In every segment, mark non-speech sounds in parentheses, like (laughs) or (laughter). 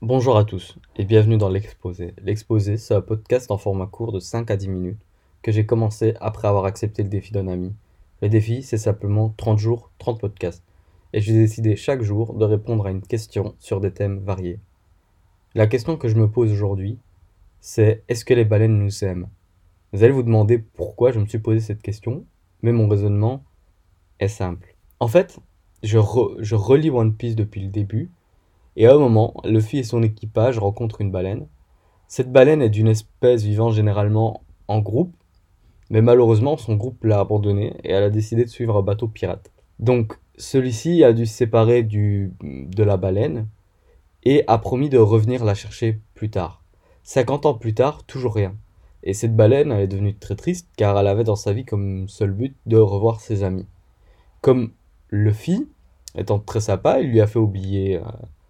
Bonjour à tous et bienvenue dans l'Exposé. L'Exposé, c'est un podcast en format court de 5 à 10 minutes que j'ai commencé après avoir accepté le défi d'un ami. Le défi, c'est simplement 30 jours, 30 podcasts. Et j'ai décidé chaque jour de répondre à une question sur des thèmes variés. La question que je me pose aujourd'hui, c'est est-ce que les baleines nous aiment? Vous allez vous demander pourquoi je me suis posé cette question, mais mon raisonnement est simple. En fait, je, je relis One Piece depuis le début et à un moment, Luffy et son équipage rencontrent une baleine. Cette baleine est d'une espèce vivant généralement en groupe, mais malheureusement son groupe l'a abandonnée et elle a décidé de suivre un bateau pirate. Donc celui-ci a dû se séparer du, de la baleine et a promis de revenir la chercher plus tard. 50 ans plus tard, toujours rien. Et cette baleine, elle est devenue très triste car elle avait dans sa vie comme seul but de revoir ses amis. Comme Luffy, étant très sympa, il lui a fait oublier euh,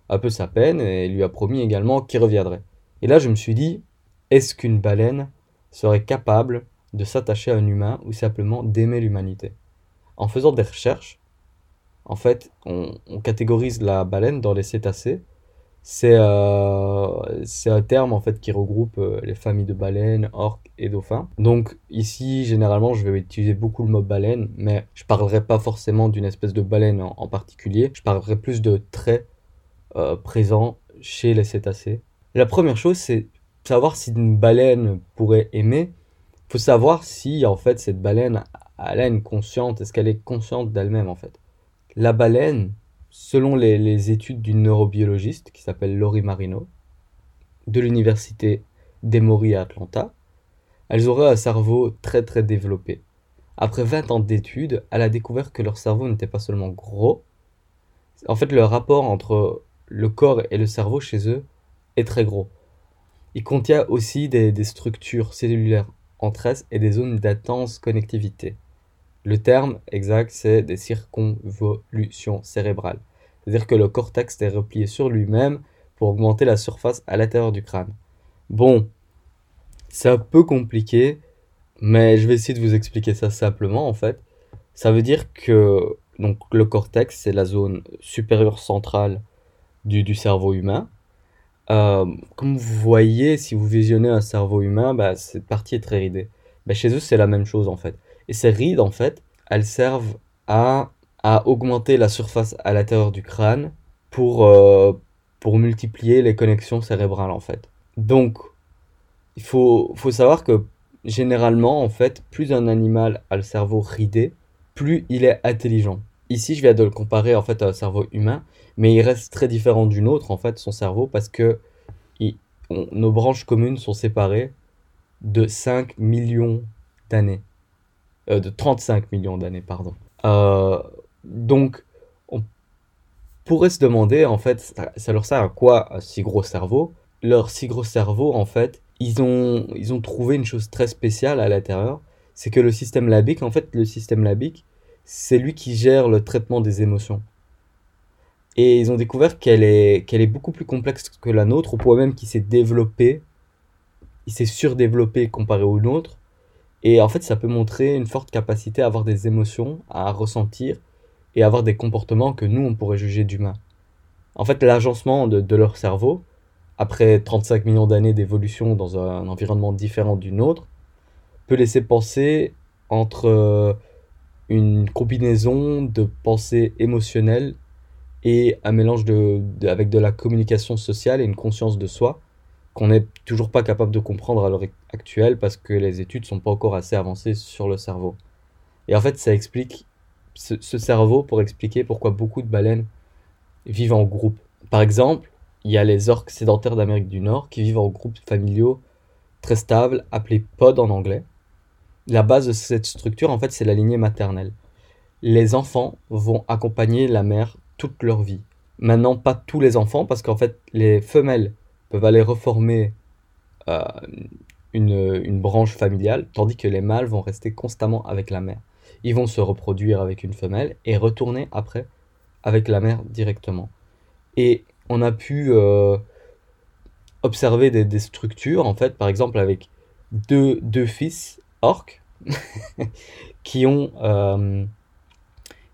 un peu sa peine et lui a promis également qu'il reviendrait. Et là, je me suis dit, est-ce qu'une baleine serait capable de s'attacher à un humain ou simplement d'aimer l'humanité? En faisant des recherches, en fait, on, catégorise la baleine dans les cétacés. C'est euh, un terme en fait qui regroupe euh, les familles de baleines, orques et dauphins. Donc ici, généralement, je vais utiliser beaucoup le mot baleine, mais je parlerai pas forcément d'une espèce de baleine en, en particulier. Je parlerai plus de traits euh, présent chez les cétacés. La première chose, c'est savoir si une baleine pourrait aimer. Il faut savoir si, en fait, cette baleine a une conscience, est-ce qu'elle est consciente d'elle-même, en fait. La baleine, selon les, études d'une neurobiologiste qui s'appelle Lori Marino, de l'université d'Emory à Atlanta, elles auraient un cerveau très très développé. Après 20 ans d'études, elle a découvert que leur cerveau n'était pas seulement gros, en fait le rapport entre le corps et le cerveau chez eux est très gros. Il contient aussi des, structures cellulaires entre elles et des zones d'intense connectivité. Le terme exact, c'est des circonvolutions cérébrales. C'est-à-dire que le cortex est replié sur lui-même pour augmenter la surface à l'intérieur du crâne. Bon, c'est un peu compliqué, mais je vais essayer de vous expliquer ça simplement en fait. Ça veut dire que donc, le cortex, c'est la zone supérieure centrale du, cerveau humain. Euh, comme vous voyez, si vous visionnez un cerveau humain, bah, cette partie est très ridée. Bah, chez eux, c'est la même chose en fait. Et ces rides, en fait, elles servent à, à augmenter la surface à l'intérieur du crâne pour, euh, pour multiplier les connexions cérébrales en fait. Donc, il faut, faut savoir que généralement, en fait, plus un animal a le cerveau ridé, plus il est intelligent. Ici, je viens de le comparer en fait à un cerveau humain, mais il reste très différent du nôtre en fait, son cerveau, parce que nos branches communes sont séparées de 5 millions d'années. Euh, de 35 millions d'années, pardon. Euh, donc, on pourrait se demander, en fait, ça, leur sert à quoi un si gros cerveau? Leur si gros cerveau, en fait, ils ont, ils ont trouvé une chose très spéciale à l'intérieur, c'est que le système labique, en fait, le système labique, c'est lui qui gère le traitement des émotions. Et ils ont découvert qu'elle est, est beaucoup plus complexe que la nôtre, au point même qu'il s'est développé, il s'est surdéveloppé comparé au nôtre. Et en fait, ça peut montrer une forte capacité à avoir des émotions, à ressentir et avoir des comportements que nous, on pourrait juger d'humains. En fait, l'agencement de, de, leur cerveau, après 35 millions d'années d'évolution dans un environnement différent du nôtre, peut laisser penser entre une combinaison de pensées émotionnelles et un mélange de, avec de la communication sociale et une conscience de soi qu'on n'est toujours pas capable de comprendre à l'heure actuelle parce que les études sont pas encore assez avancées sur le cerveau. Et en fait, ça explique ce, ce cerveau pour expliquer pourquoi beaucoup de baleines vivent en groupe. Par exemple, il y a les orques sédentaires d'Amérique du Nord qui vivent en groupes familiaux très stables, appelés pods en anglais la base de cette structure, en fait, c'est la lignée maternelle. Les enfants vont accompagner la mère toute leur vie. Maintenant, pas tous les enfants, parce qu'en fait, les femelles peuvent aller reformer euh, une, branche familiale, tandis que les mâles vont rester constamment avec la mère. Ils vont se reproduire avec une femelle et retourner après avec la mère directement. Et on a pu euh, observer des, structures, en fait, par exemple avec deux fils orques (laughs) qui ont, euh,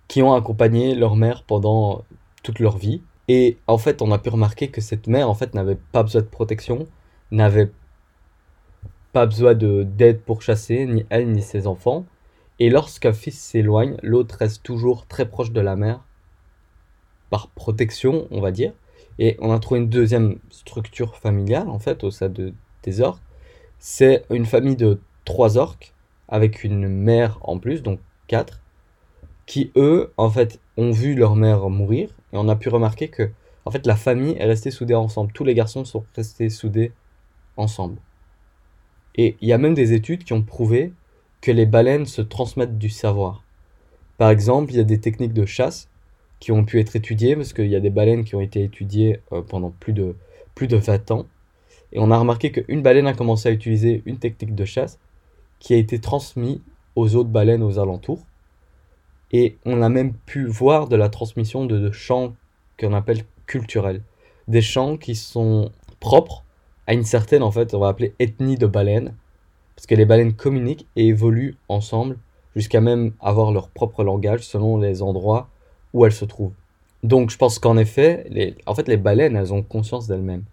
qui ont accompagné leur mère pendant toute leur vie. Et en fait, on a pu remarquer que cette mère, en fait, n'avait pas besoin de protection, n'avait pas besoin de d'aide pour chasser, ni elle, ni ses enfants. Et lorsqu'un fils s'éloigne, l'autre reste toujours très proche de la mère, par protection, on va dire. Et on a trouvé une deuxième structure familiale, en fait, au sein de, des orques. C'est une famille de trois orques, avec une mère en plus, donc quatre, qui eux, en fait, ont vu leur mère mourir. Et on a pu remarquer que, en fait, la famille est restée soudée ensemble. Tous les garçons sont restés soudés ensemble. Et il y a même des études qui ont prouvé que les baleines se transmettent du savoir. Par exemple, il y a des techniques de chasse qui ont pu être étudiées, parce qu'il y a des baleines qui ont été étudiées euh, pendant plus de, plus de 20 ans. Et on a remarqué qu'une baleine a commencé à utiliser une technique de chasse qui a été transmise aux autres baleines aux alentours. Et on a même pu voir de la transmission de, chants qu'on appelle culturels. Des chants qui sont propres à une certaine, en fait, on va appeler ethnie de baleines. Parce que les baleines communiquent et évoluent ensemble jusqu'à même avoir leur propre langage selon les endroits où elles se trouvent. Donc je pense qu'en effet, les, en fait, les baleines, elles ont conscience d'elles-mêmes.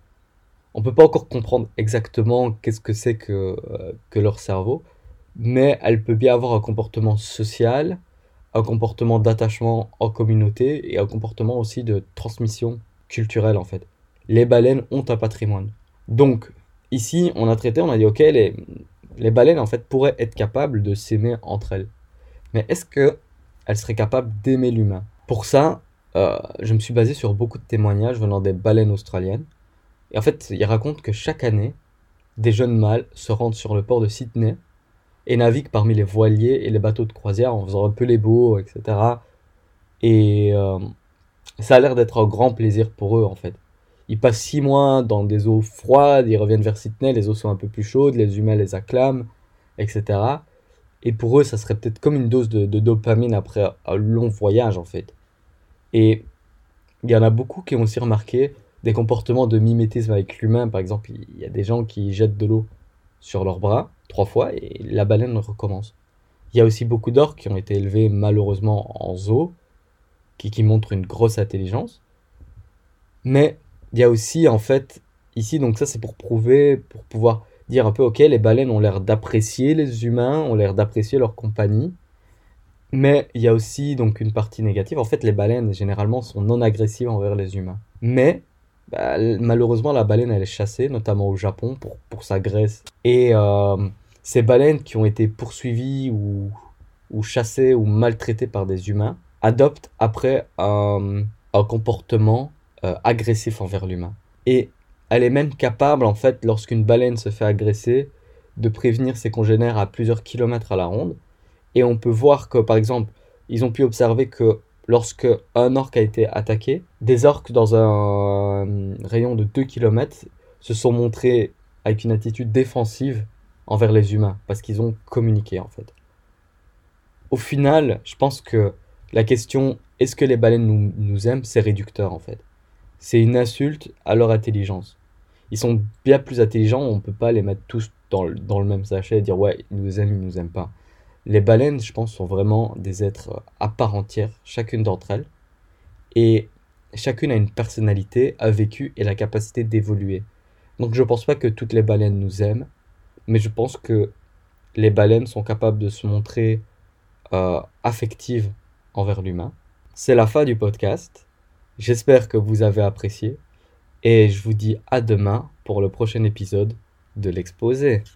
On peut pas encore comprendre exactement qu'est-ce que c'est que, euh, que leur cerveau, mais elles peuvent bien avoir un comportement social, un comportement d'attachement en communauté et un comportement aussi de transmission culturelle en fait. Les baleines ont un patrimoine. Donc ici, on a traité, on a dit ok, les, les baleines en fait pourraient être capables de s'aimer entre elles. Mais est-ce que elles seraient capables d'aimer l'humain? Pour ça, euh, je me suis basé sur beaucoup de témoignages venant des baleines australiennes. Et en fait, ils racontent que chaque année, des jeunes mâles se rendent sur le port de Sydney et naviguent parmi les voiliers et les bateaux de croisière en faisant un peu les beaux, etc. Et euh, ça a l'air d'être un grand plaisir pour eux en fait. Ils passent six mois dans des eaux froides, ils reviennent vers Sydney, les eaux sont un peu plus chaudes, les humains les acclament, etc. Et pour eux, ça serait peut-être comme une dose de, de dopamine après un long voyage en fait. Et il y en a beaucoup qui ont aussi remarqué des comportements de mimétisme avec l'humain. Par exemple, il y a des gens qui jettent de l'eau sur leurs bras trois fois et la baleine recommence. Il y a aussi beaucoup d'orques qui ont été élevés malheureusement en zoo, qui, qui montrent une grosse intelligence. Mais il y a aussi en fait ici, donc ça c'est pour prouver, pour pouvoir dire un peu, ok, les baleines ont l'air d'apprécier les humains, ont l'air d'apprécier leur compagnie. Mais il y a aussi donc une partie négative. En fait, les baleines généralement sont non agressives envers les humains. Mais bah, malheureusement, la baleine elle est chassée, notamment au Japon, pour, pour sa graisse. Et euh, ces baleines qui ont été poursuivies ou, ou chassées ou maltraitées par des humains adoptent après un, un comportement euh, agressif envers l'humain. Et elle est même capable, en fait, lorsqu'une baleine se fait agresser, de prévenir ses congénères à plusieurs kilomètres à la ronde. Et on peut voir que, par exemple, ils ont pu observer que lorsque un orque a été attaqué, des orques dans un rayon de 2 km se sont montrés avec une attitude défensive envers les humains, parce qu'ils ont communiqué en fait. Au final, je pense que la question est-ce que les baleines nous, aiment, c'est réducteur en fait. C'est une insulte à leur intelligence. Ils sont bien plus intelligents, on peut pas les mettre tous dans le, même sachet et dire ouais, ils nous aiment, ils nous aiment pas. Les baleines, je pense, sont vraiment des êtres à part entière, chacune d'entre elles. Et chacune a une personnalité, a vécu et la capacité d'évoluer. Donc je pense pas que toutes les baleines nous aiment, mais je pense que les baleines sont capables de se montrer euh, affectives envers l'humain. C'est la fin du podcast. J'espère que vous avez apprécié et je vous dis à demain pour le prochain épisode de l'exposé.